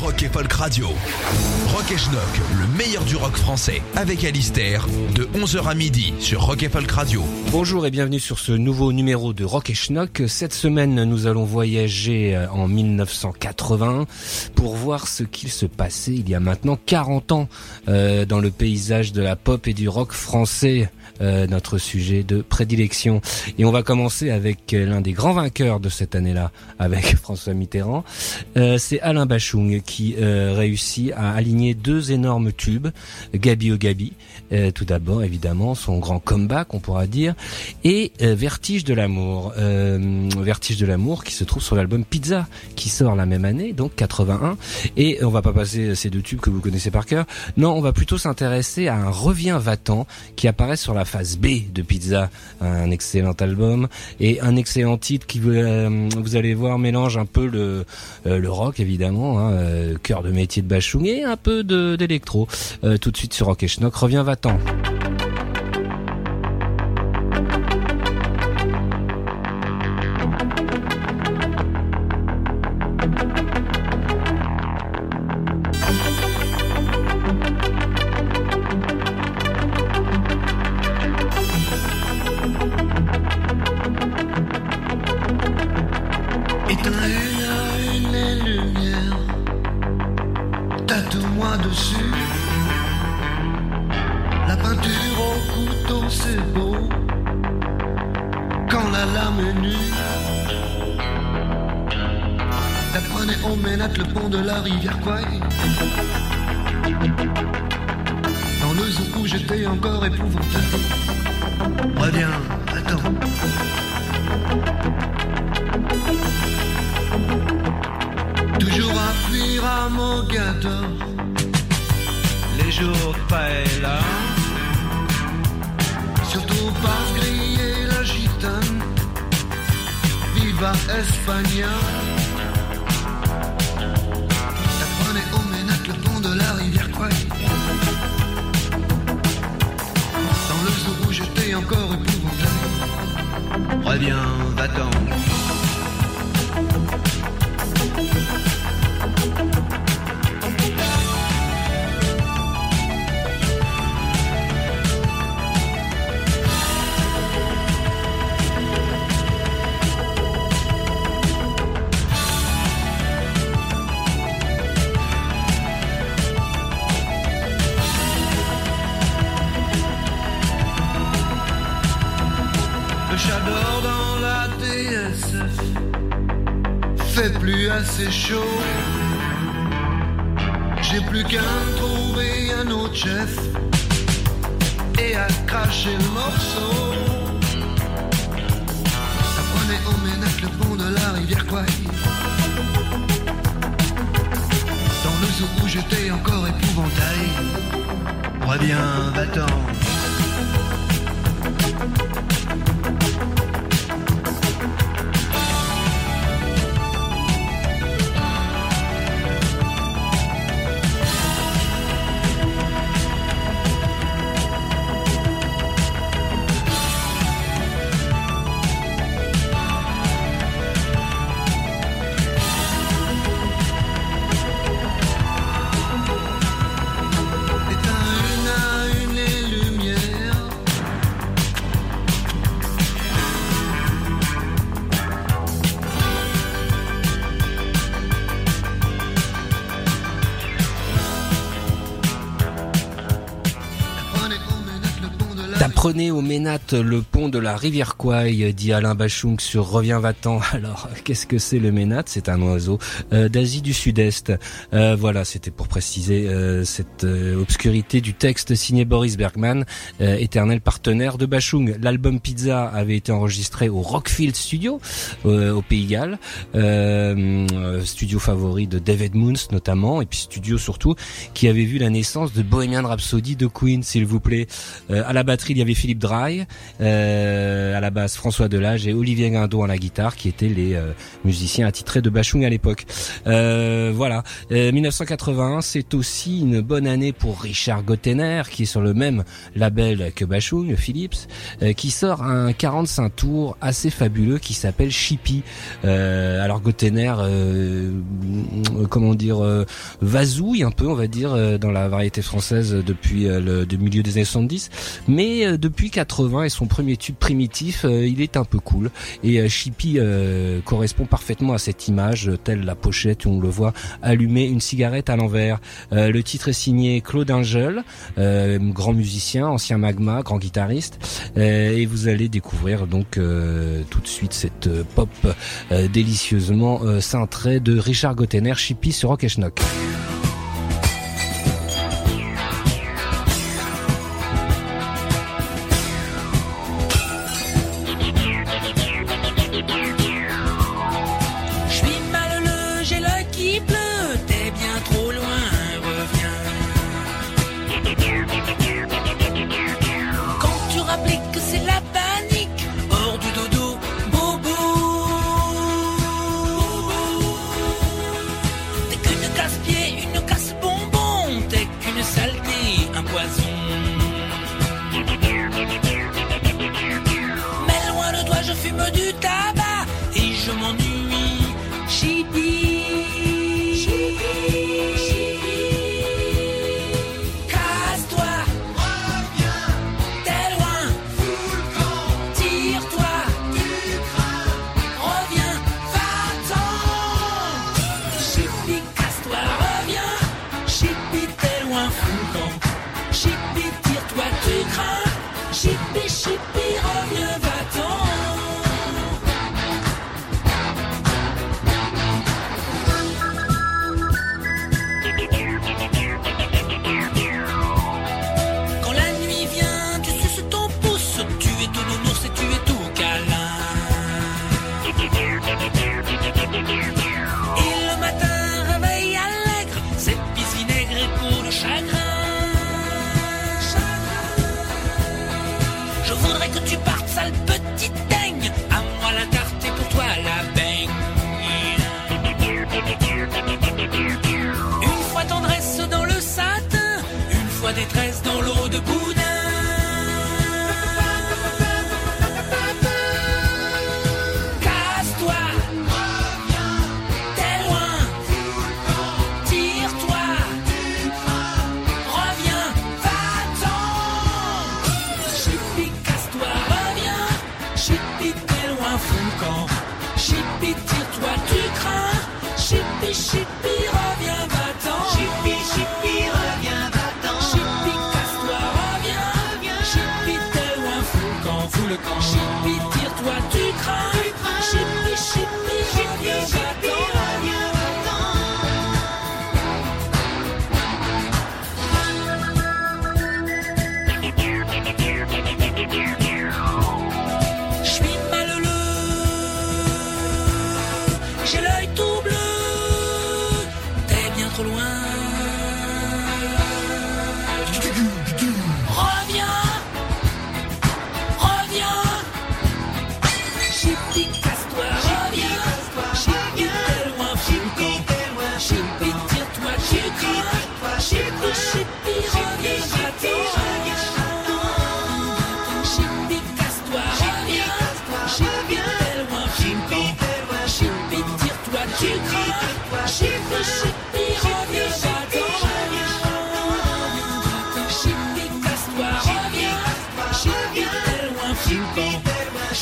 Rock et Folk Radio. Rock et Schnock, le meilleur du rock français, avec Alistair, de 11h à midi sur Rock et Folk Radio. Bonjour et bienvenue sur ce nouveau numéro de Rock et Schnock. Cette semaine, nous allons voyager euh, en 1980 pour voir ce qu'il se passait il y a maintenant 40 ans euh, dans le paysage de la pop et du rock français. Euh, notre sujet de prédilection. Et on va commencer avec euh, l'un des grands vainqueurs de cette année-là, avec François Mitterrand. Euh, c'est Alain Bachung qui euh, réussit à aligner deux énormes tubes, Gabi au Gabi, tout d'abord évidemment son grand comeback on pourra dire, et Vertige de l'amour, Vertige de l'amour qui se trouve sur l'album Pizza qui sort la même année, donc 81. Et on va pas passer ces deux tubes que vous connaissez par cœur. Non, on va plutôt s'intéresser à un revient Vatan qui apparaît sur la phase B de Pizza, un excellent album et un excellent titre qui euh, vous allez voir mélange un peu le euh, rock évidemment, hein, euh, cœur de métier de Bachung et un peu d'électro. Tout de suite sur Rock et Schnock, revient Vatan. Dans le zoo où j'étais encore épouvantable. Reviens, va-t'en. Prenez au Ménat le pont de la rivière Kouai, dit Alain Bachung sur Reviens va-t'en. Alors, qu'est-ce que c'est le Ménat? C'est un oiseau euh, d'Asie du Sud-Est. Euh, voilà, c'était pour préciser euh, cette obscurité du texte signé Boris Bergman, éternel partenaire de Bachung. L'album Pizza avait été enregistré au Rockfield Studio, au Pays Galles, studio favori de David Moons notamment, et puis studio surtout, qui avait vu la naissance de Bohemian Rhapsody de Queen, s'il vous plaît. à la batterie, il y avait Philippe Dry, à la basse François Delage et Olivier Guindon à la guitare, qui étaient les musiciens attitrés de Bachung à l'époque. Euh, voilà, 1981, euh, c'est aussi une bonne année pour Richard Gottener, qui est sur le même label que Bachung, Philips, euh, qui sort un 45 tours assez fabuleux qui s'appelle Chippy. alors Gottener, comment dire, vasouille un peu, on va dire, dans la variété française depuis le, milieu des années 70, mais depuis 80 et son premier tube primitif, il est un peu cool. Et Chippy correspond parfaitement à cette image, telle la pochette où on le voit allumer une cigarette à l'envers. Euh, le titre est signé Claude Angel, euh, grand musicien, ancien magma, grand guitariste, euh, et vous allez découvrir donc tout de suite cette pop délicieusement cintrée de Richard Gottener, Chippy sur Rock Schnock.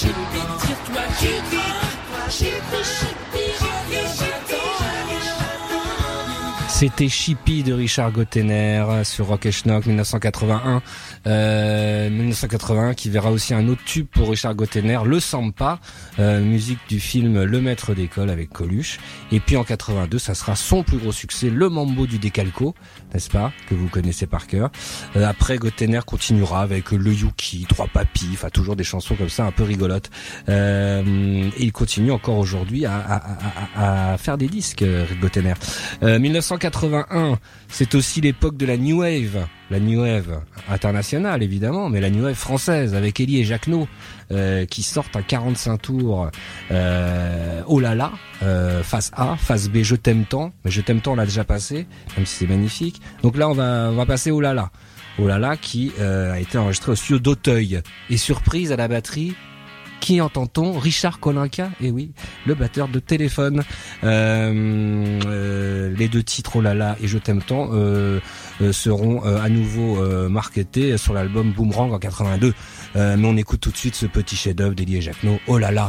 Chippy, tire-toi, Chippy, Chippy, Chippy. C'était Chippy de Richard Gottener sur Rock et Schnock 1981. Euh, 1981 qui verra aussi un autre tube pour Richard Gottener, Le Sampa, euh, musique du film Le Maître d'école avec Coluche. Et puis en 82, ça sera son plus gros succès, Le Mambo du Décalco, n'est-ce pas, que vous connaissez par cœur. Euh, après, Gottener continuera avec Le Yuki, Trois Papis, enfin toujours des chansons comme ça un peu rigolotes. Euh, et il continue encore aujourd'hui à, à, à, à, faire des disques, Gottener. 1981, c'est aussi l'époque de la New Wave, la New Wave internationale évidemment, mais la New Wave française avec Elie et Jacquenot euh, qui sortent à 45 tours. Euh, oh là là, euh, face A, face B, je t'aime tant, mais je t'aime tant on l'a déjà passé, même si c'est magnifique. Donc là on va on va passer oh là là. Oh là là qui euh, a été enregistré au studio d'Auteuil et surprise à la batterie qui entend-on? Richard Kolinka, et eh oui, le batteur de téléphone. Euh, euh, les deux titres, Oh là là et Je t'aime tant, euh, seront à nouveau marketés sur l'album Boomerang en 82. mais on écoute tout de suite ce petit chef-d'œuvre d'Elie Jacquenot, Oh là là.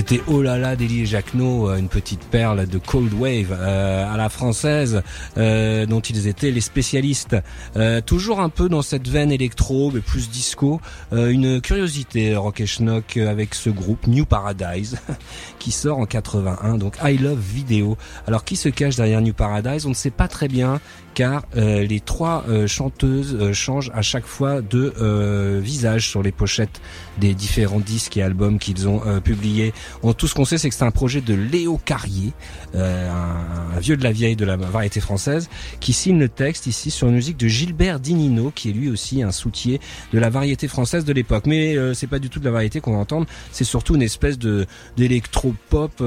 C'était Oh là là d'Elie Jacquenot, euh, une petite perle de Cold Wave euh, à la française euh, dont ils étaient les spécialistes. toujours un peu dans cette veine électro mais plus disco. une curiosité Rock Schnock avec ce groupe New Paradise qui sort en 81 donc I Love Video. Alors qui se cache derrière New Paradise? On ne sait pas très bien car euh, les trois euh, chanteuses euh, changent à chaque fois de visage sur les pochettes des différents disques et albums qu'ils ont publiés. tout ce qu'on sait, c'est que c'est un projet de Léo Carrier, un, vieux de la vieille de la variété française, qui signe le texte ici sur une musique de Gilbert Dinino, qui est lui aussi un soutien de la variété française de l'époque. Mais c'est pas du tout de la variété qu'on va entendre, c'est surtout une espèce de d'électro-pop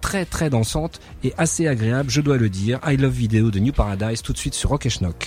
très très dansante et assez agréable, je dois le dire. I Love Video de New Paradise tout de suite sur Rock et Schnock.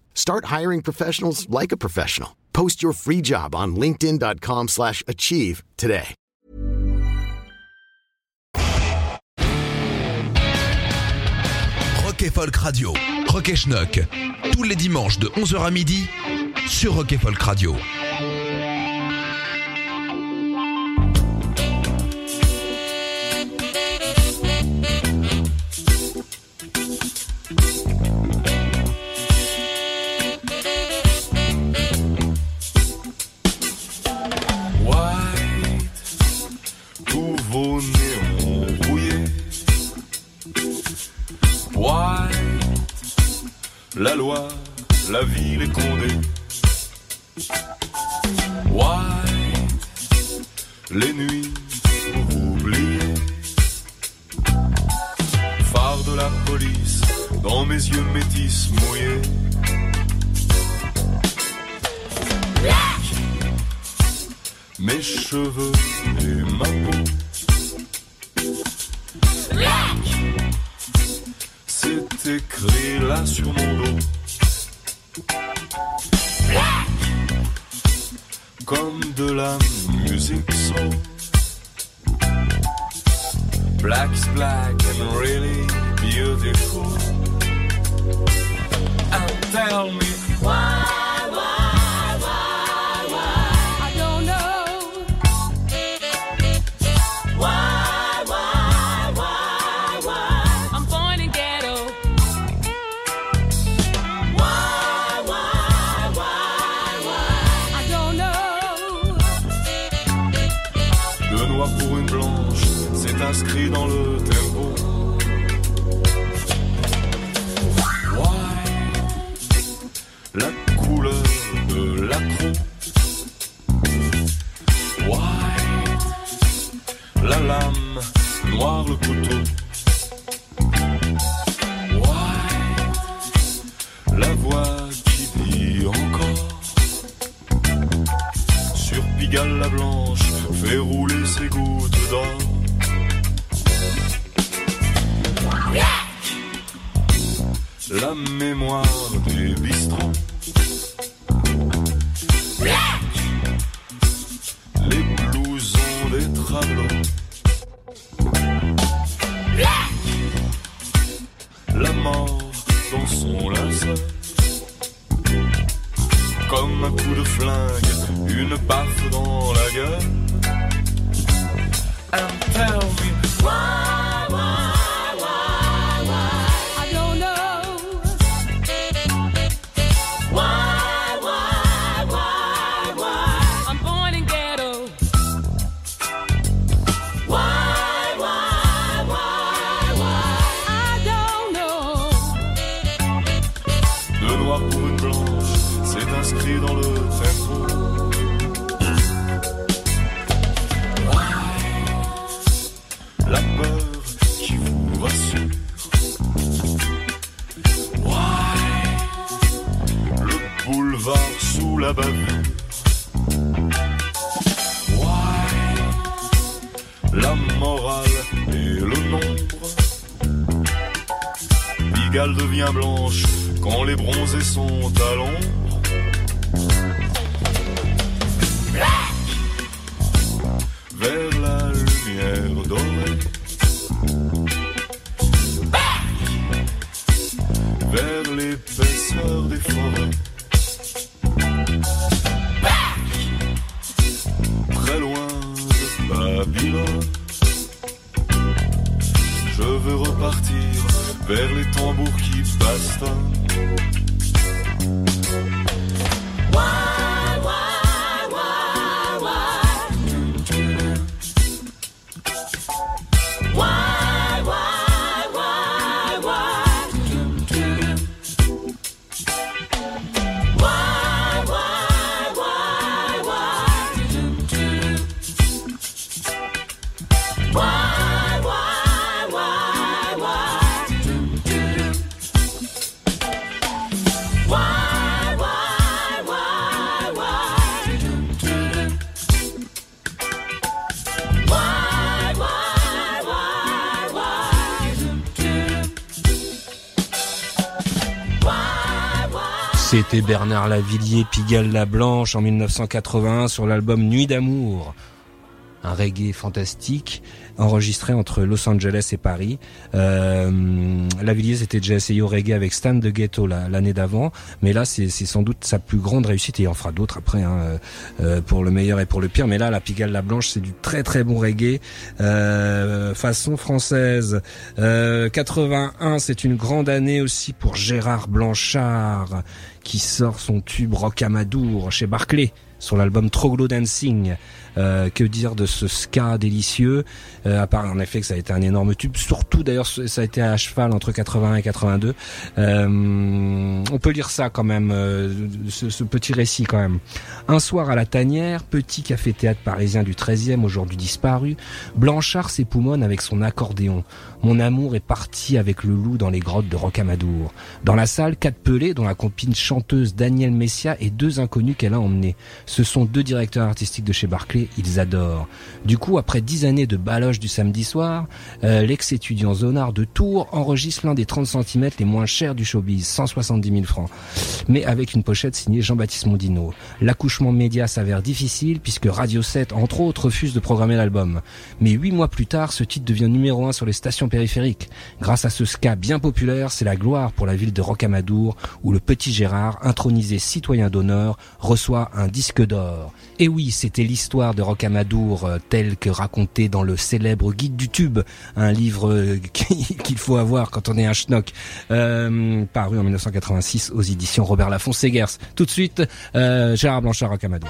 Start hiring professionals like a professional. Post your free job on linkedin.com slash achieve today. Rock et Folk Radio, Rock et tous les dimanches de 11h à midi sur Rocket Folk Radio. White, la loi, la ville est condé. White, les nuits oubliées. Phare de la police, dans mes yeux métis mouillés. Mes cheveux et ma peau. sur mon dos. Comme de la musique soul. Black's black and really beautiful. Tell C'était Bernard Lavillier, Pigalle la Blanche en 1981 sur l'album Nuit d'amour. Un reggae fantastique enregistré entre Los Angeles et Paris. Euh, Lavillier s'était déjà essayé au reggae avec Stan de Ghetto l'année d'avant, mais là c'est sans doute sa plus grande réussite et il en fera d'autres après hein, euh, euh, pour le meilleur et pour le pire. Mais là, la Pigalle la Blanche, c'est du très très bon reggae euh, façon française. 81, c'est une grande année aussi pour Gérard Blanchard qui sort son tube Rock Amadour chez Barclay sur l'album Troglo Dancing. Euh, que dire de ce ska délicieux? Euh, À part en effet que ça a été un énorme tube. Surtout d'ailleurs, ça a été à cheval entre 81 et 82. Euh, on peut lire ça quand même, ce, ce, petit récit quand même. Un soir à la Tanière, petit café-théâtre parisien du 13e, aujourd'hui disparu, Blanchard s'époumonne avec son accordéon. Mon amour est parti avec le loup dans les grottes de Rocamadour. Dans la salle, quatre pelés, dont la copine chanteuse Danielle Messia et deux inconnus qu'elle a emmenés. Ce sont deux directeurs artistiques de chez Barclay, ils adorent. Du coup, après dix années de baloche du samedi soir, euh, l'ex-étudiant Zonard de Tours enregistre l'un des 30 cm les moins chers du showbiz, 170 000 francs. Mais avec une pochette signée Jean-Baptiste Mondino. L'accouchement média s'avère difficile puisque Radio 7, entre autres, refuse de programmer l'album. Mais huit mois plus tard, ce titre devient numéro un sur les stations périphériques. Grâce à ce ska bien populaire, c'est la gloire pour la ville de Rocamadour où le petit Gérard, intronisé citoyen d'honneur, reçoit un disque d'or. Et oui, c'était l'histoire de Rocamadour euh, telle que racontée dans le célèbre Guide du Tube, un livre euh, qu'il faut avoir quand on est un schnock, euh, paru en 1986 aux éditions Robert Laffont Segers. Tout de suite, Gérard Blanchard Rocamadour.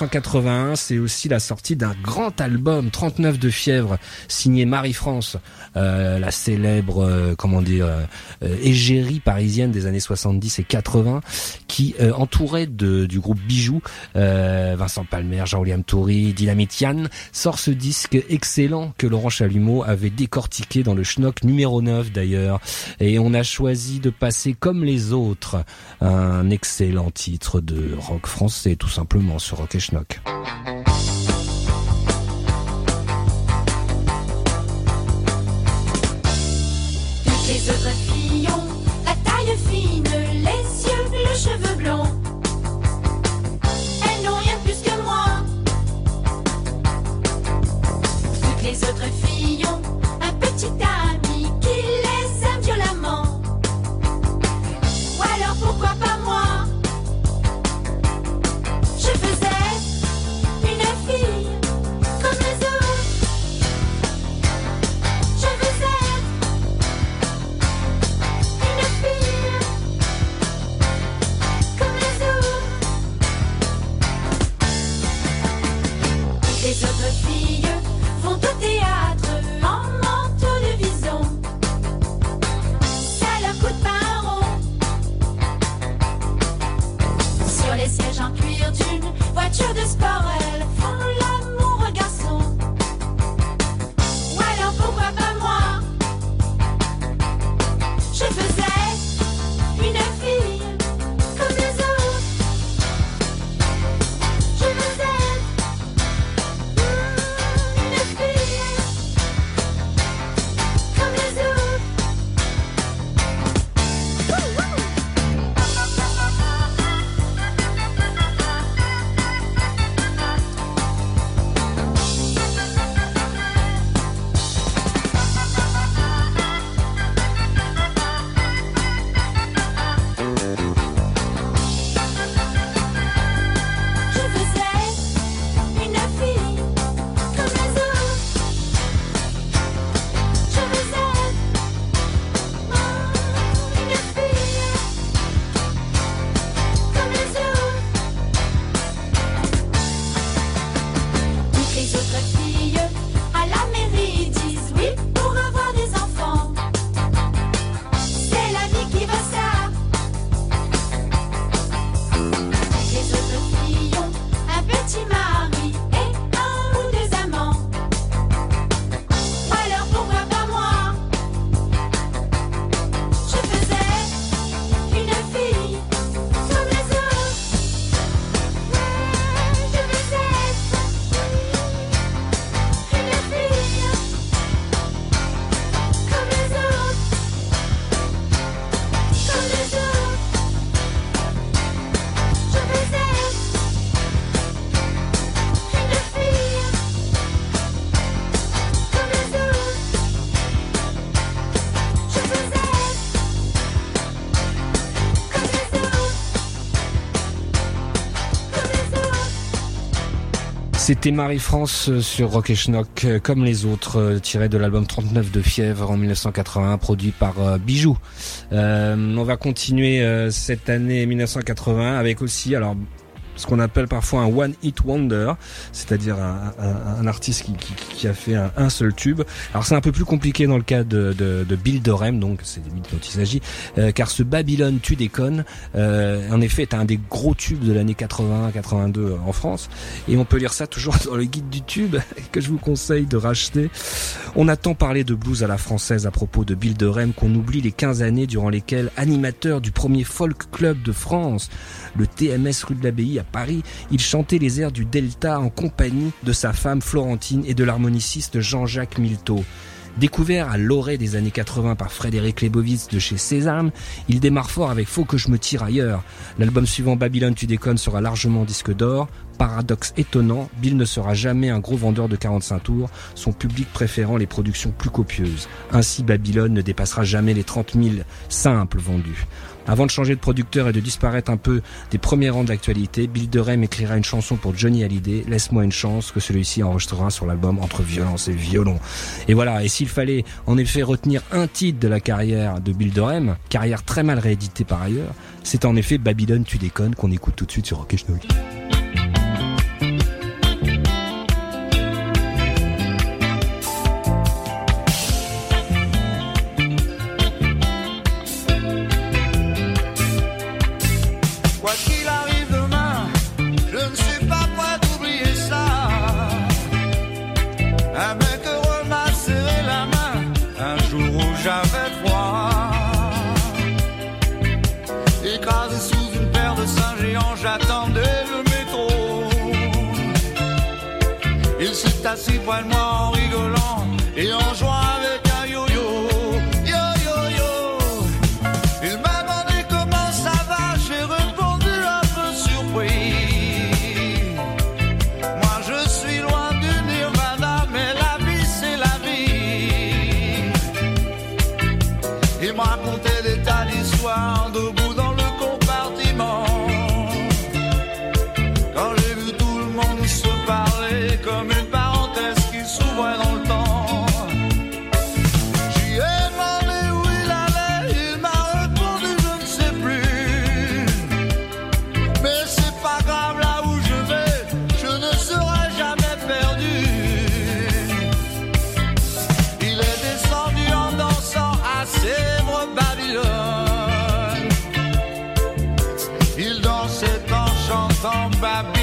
1981, c'est aussi la sortie d'un grand album, 39 de fièvre, signé Marie-France, euh, la célèbre, euh, comment dire, euh, égérie parisienne des années 70 et 80, qui entourait de, du groupe Bijoux, Vincent Palmer, Jean-William Toury, Dynamite Yann, sort ce disque excellent que Laurent Chalumeau avait décortiqué dans le Schnock numéro 9 d'ailleurs. Et on a choisi de passer comme les autres un excellent titre de rock français tout simplement sur Rock et Schnock. C'était Marie-France euh, sur Rock et Schnock, euh, comme les autres, euh, tiré de l'album 39 de Fièvre en 1981, produit par Bijou. On va continuer cette année 1980 avec aussi, alors ce qu'on appelle parfois un one hit wonder, c'est-à-dire un, artiste qui, qui- qui a fait un, seul tube. Alors c'est un peu plus compliqué dans le cas de, de, de Bill Dorem, donc c'est de lui dont il s'agit, euh, car ce Babylone tu déconnes, euh, en effet est un des gros tubes de l'année 80-82 en France, et on peut lire ça toujours dans le guide du tube que je vous conseille de racheter. On a tant parlé de blues à la française à propos de Bill Dorem qu'on oublie les 15 années durant lesquelles, animateur du premier folk club de France, le TMS rue de l'Abbaye à Paris, il chantait les airs du Delta en compagnie de sa femme Florentine et de l'harmoniciste Jean-Jacques Milteau. Découvert à l'orée des années 80 par Frédéric Lebovitz de chez Sésame, il démarre fort avec Faut que je me tire ailleurs. L'album suivant Babylone tu déconnes sera largement disque d'or. Paradoxe étonnant, Bill ne sera jamais un gros vendeur de 45 tours, son public préférant les productions plus copieuses. Ainsi Babylone ne dépassera jamais les 30 000 simples vendus. Avant de changer de producteur et de disparaître un peu des premiers rangs de l'actualité, Bill Derem écrira une chanson pour Johnny Hallyday, Laisse-moi une chance, que celui-ci enregistrera sur l'album Entre violence et violon. Et voilà, et s'il fallait en effet retenir un titre de la carrière de Bill Derem, carrière très mal rééditée par ailleurs, c'est en effet Babylone tu déconnes qu'on écoute tout de suite sur Rock one more chantant Babylone,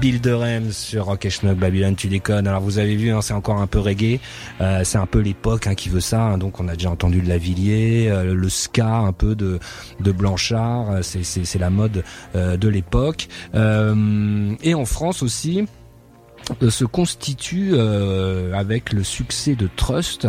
Bill Durham sur Rock et Schnock Babylon, tu déconnes. Alors vous avez vu, hein, c'est encore un peu reggae. Euh, c'est un peu l'époque hein, qui veut ça. hein. Donc on a déjà entendu de la Villiers, euh, le ska un peu de de Blanchard. Euh, c'est la mode euh, de l'époque. Euh, et en France aussi. Euh, se constitue euh, avec le succès de Trust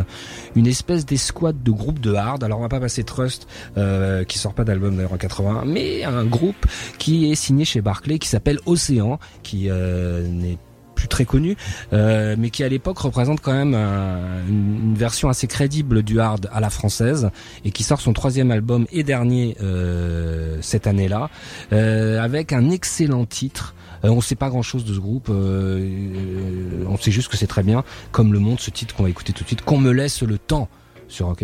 une espèce d'escouade de groupe de hard. Alors on va pas passer Trust euh, qui sort pas d'album d'ailleurs en 81, mais un groupe qui est signé chez Barclay qui s'appelle Océan, qui euh, n'est plus très connu, euh, mais qui à l'époque représente quand même un- une, une version assez crédible du hard à la française et qui sort son troisième album et dernier euh, cette année-là, euh, avec un excellent titre. Euh, on sait pas grand-chose de ce groupe, euh, euh, on sait juste que c'est très bien, comme le montre ce titre qu'on va écouter tout de suite, qu'on me laisse le temps sur Rock.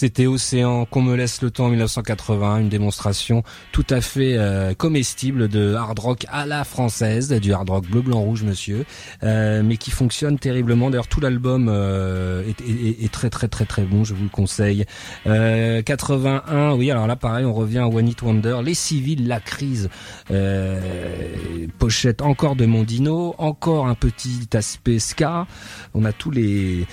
C'était Océan, qu'on me laisse le temps en 1980, une démonstration tout à fait euh, comestible de hard rock à la française, du hard rock bleu, blanc, rouge, monsieur, euh, mais qui fonctionne terriblement. D'ailleurs, tout l'album euh, est, est- très très très très bon, je vous le conseille. Euh, 81, oui, alors là pareil, on revient à One It Wonder, Les Civils, La Crise, euh, pochette encore de Mondino, encore un petit aspect ska, on a tous les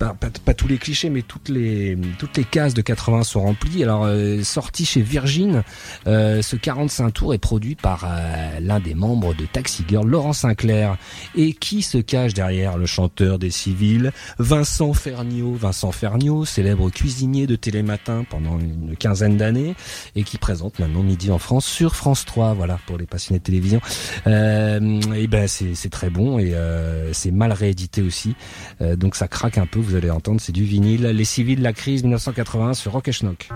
pas, pas, pas tous les clichés, mais toutes les toutes les cases de 80 sont remplies. Alors euh, sorti chez Virgin, euh, ce 45 tours est produit par euh, l'un des membres de Taxi Girl, Laurent Sinclair. Et qui se cache derrière le chanteur des civils, Vincent Ferniaud. Vincent Ferniaud, célèbre cuisinier de Télématin pendant une quinzaine d'années et qui présente maintenant Midi en France sur France 3. Voilà pour les passionnés de télévision. Euh, et ben c'est très bon et euh, c'est mal réédité aussi. Euh, donc ça craque un peu, allez entendre, c'est du vinyle. Les civils, la crise 1980 sur Rock et Schnock.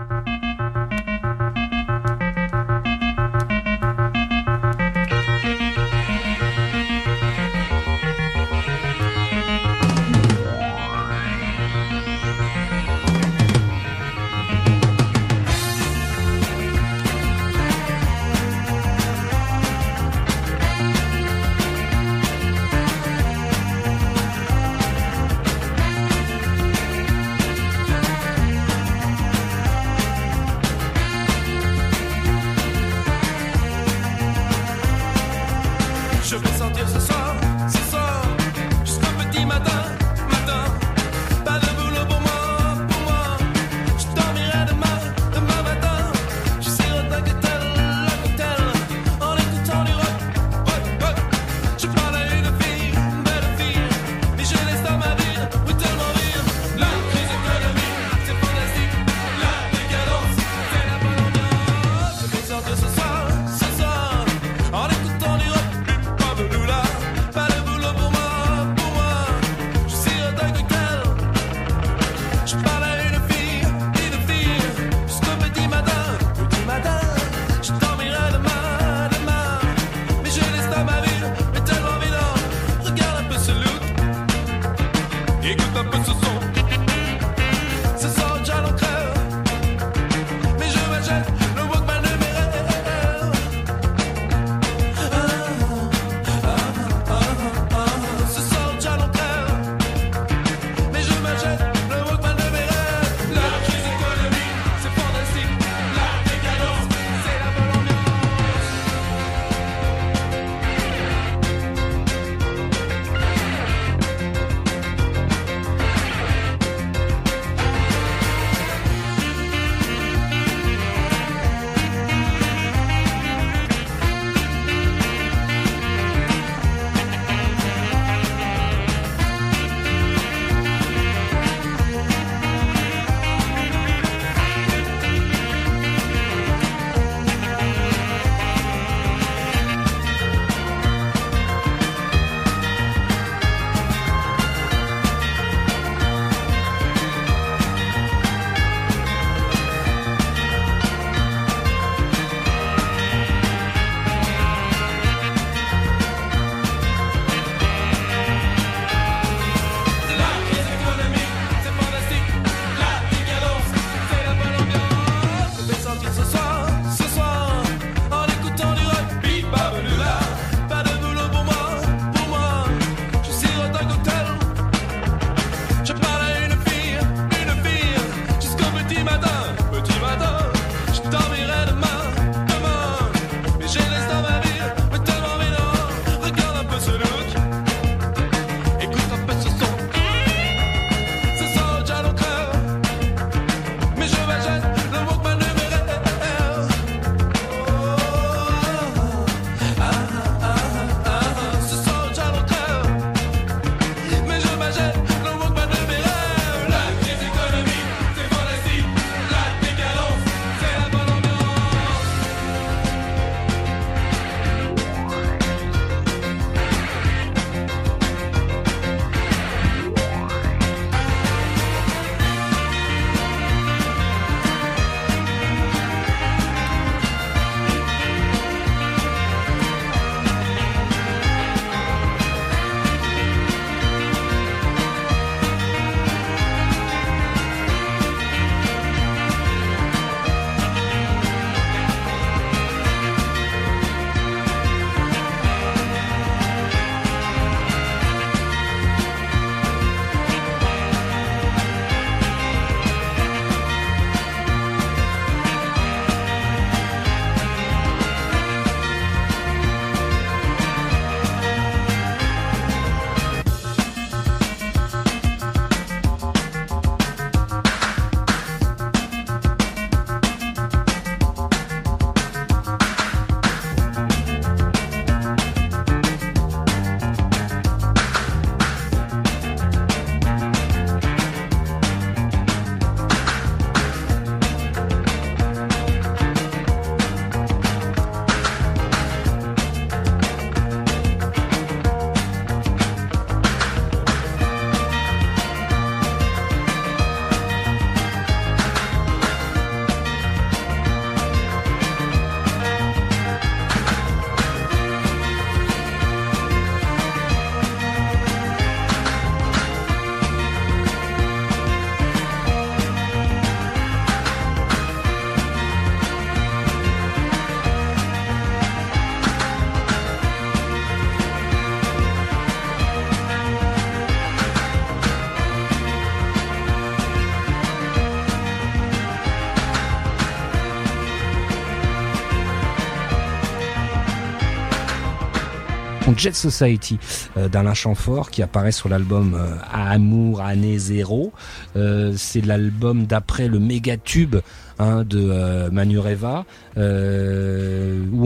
Jet Society euh, d'Alain Chamfort qui apparaît sur l'album euh, Amour, Année Zéro. Euh, c'est l'album d'après le méga tube hein, de Manureva où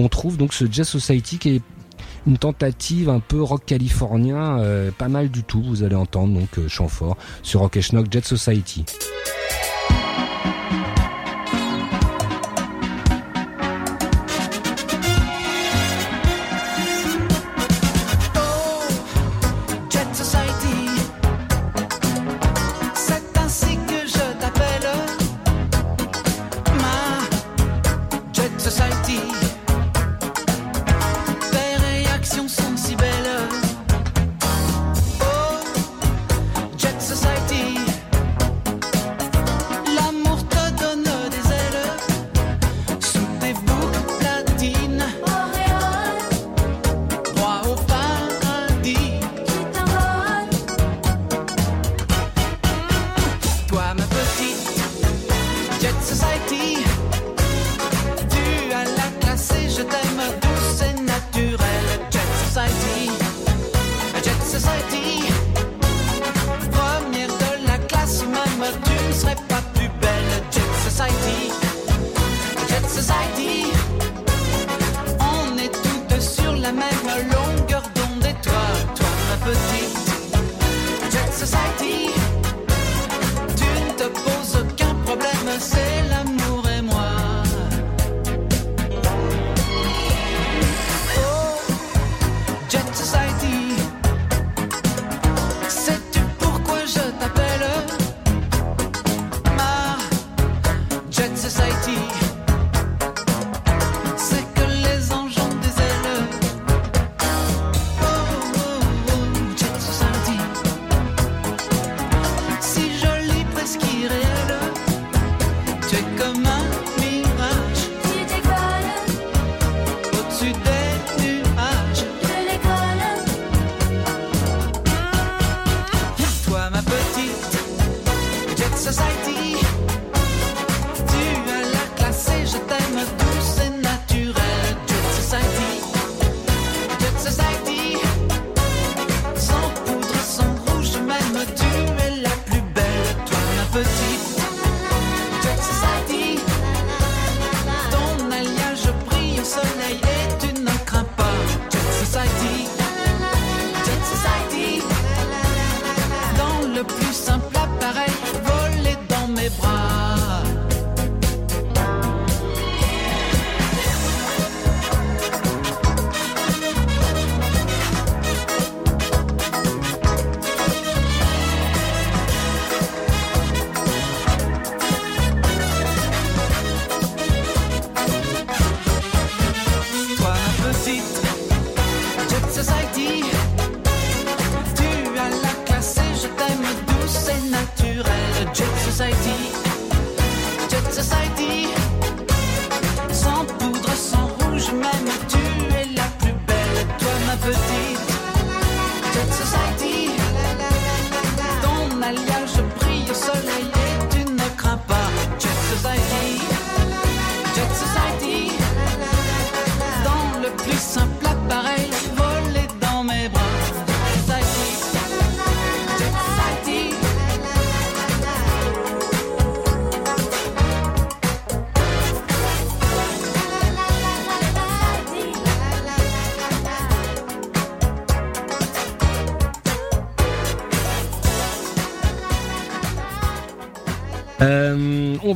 on trouve donc ce Jet Society qui est une tentative un peu rock californien, pas mal du tout, vous allez entendre donc euh, Chamfort sur Rock et Schnock Jet Society.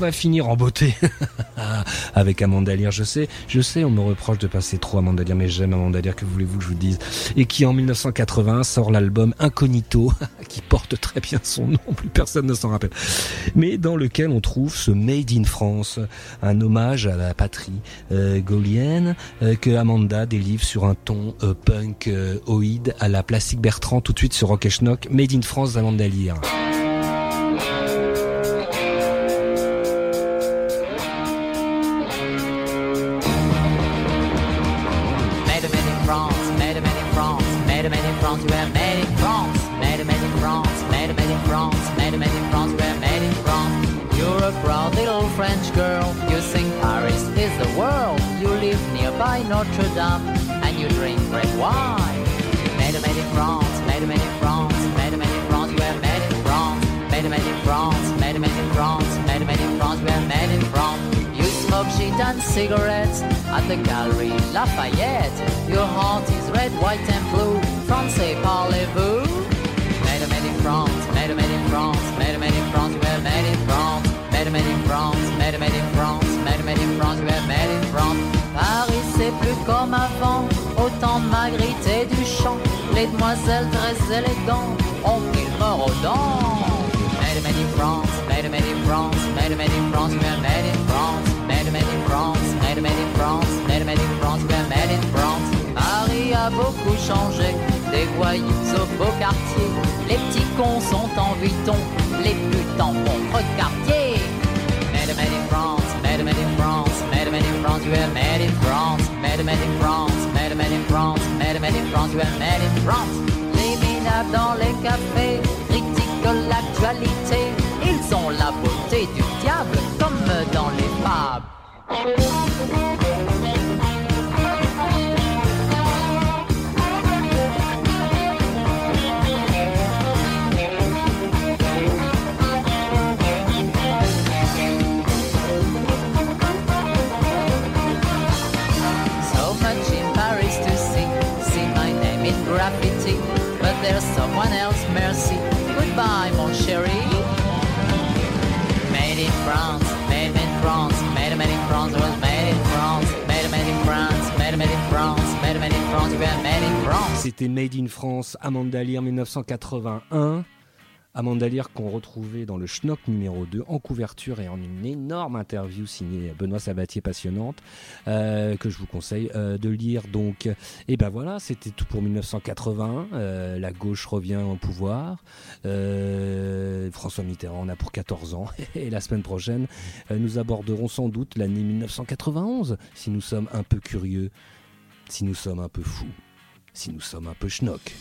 va finir en beauté. Avec un mandalire, je sais, je sais, on me reproche de passer trop à mandalire, mais j'aime un mandalire, que voulez-vous que je vous dise Et qui en 1980, sort l'album Incognito, qui porte très bien son nom, plus personne ne s'en rappelle. Mais dans lequel on trouve ce Made in France, un hommage à la patrie euh, gaulienne euh, que Amanda délivre sur un ton euh, punk euh, oïde à la Plastique Bertrand tout de suite sur Rock et Schnock, Made in France d'Amanda Lire. France, we are made in France. Made, made in France, made, made in France, made, made in France, we are made in France. You're a proud little French girl. You think Paris is the world. You live nearby Notre Dame and you drink red wine. Made, made in France, made, made in France, made, made in France, we are made in France. Made, made in France, made, made in France, made, made in France, we are made in France. You smoke sheet and cigarettes at the Gallery Lafayette. Your heart is red, white, and blue. Francais, parlez-vous? Made, made in France, made, made in France, made, made in France, we're made in France. Made, made in France, made, made in France, made, made in France, we're made in France. Paris, c'est plus comme avant, autant Magritte et du chant. Les demoiselles très élégantes ont pris le mort aux dents. Made, made in France, made, made in France, made, made in France, we're made in France. Made, made in France, made, made in France, made, made in France, we're made in France. Paris a beaucoup changé, des voyous au beau quartier. Les petits cons sont en vuitton, les putes en contrecartier. Made, made in France, made, made in France, made, made in France, we're made in France. Made, made in France, made, made in France, made, made in France, we're made in France. Les minables dans les cafés critiquent l'actualité. Ils ont la beauté du diable comme dans les fables. In graffiti. But there's someone else, merci. Goodbye, mon chéri. Made in France, made in France, made made in France, was made in France, made made in France, made made in France, made made in France, made in France. C'était Made in France, Amanda Lear 1981. Amanda Lear qu'on retrouvait dans le Schnock numéro 2 en couverture et en une énorme interview signée Benoît Sabatier passionnante euh, que je vous conseille euh, de lire. Donc et ben voilà c'était tout pour 1981 Euh, la gauche revient au pouvoir Euh, François Mitterrand en a pour 14 ans et la semaine prochaine nous aborderons sans doute l'année 1991 si nous sommes un peu curieux si nous sommes un peu fous si nous sommes un peu schnock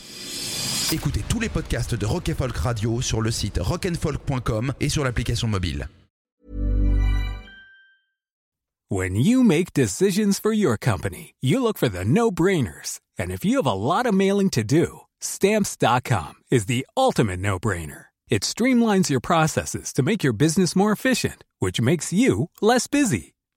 Écoutez tous les podcasts de Rock Folk Radio sur le site rockandfolk.com et sur l'application mobile. When you make decisions for your company, you look for the no-brainers. And if you have a lot of mailing to do, stamps.com is the ultimate no-brainer. It streamlines your processes to make your business more efficient, which makes you less busy.